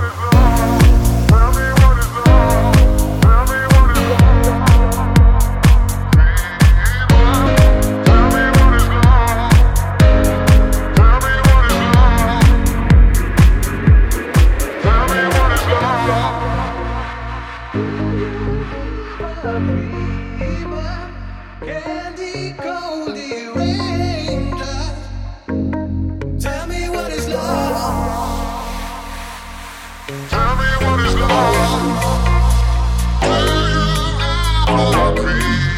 road is long. follow our.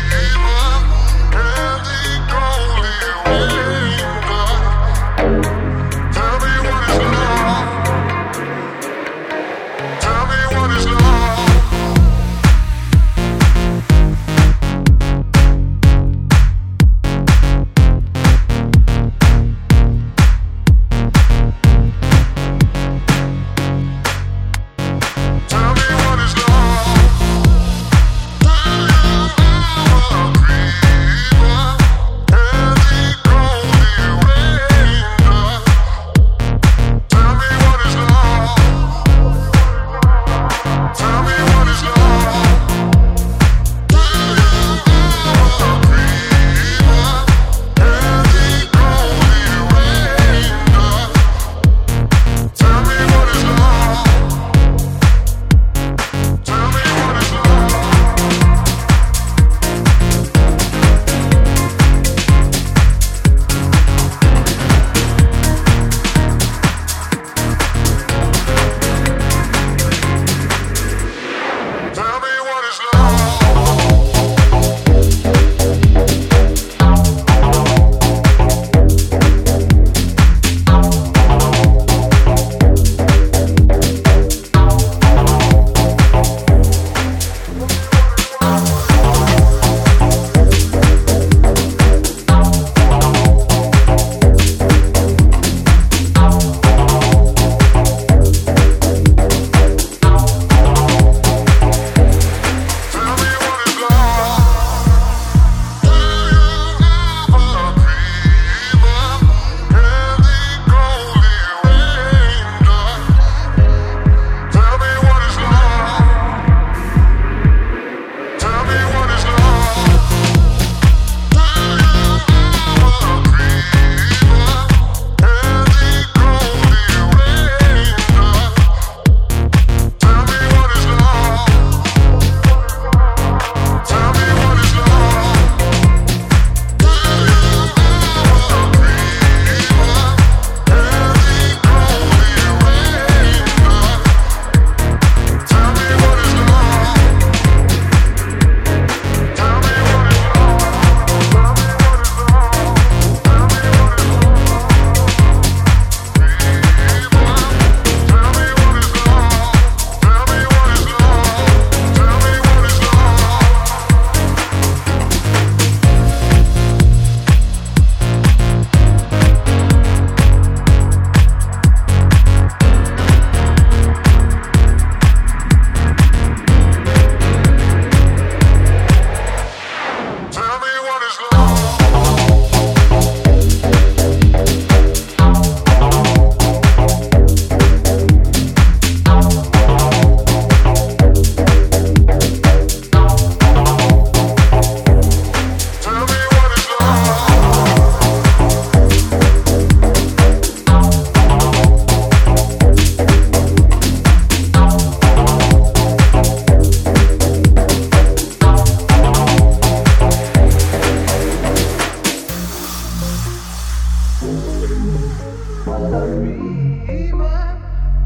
dreamer,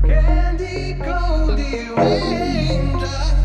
candy goldy raindrops.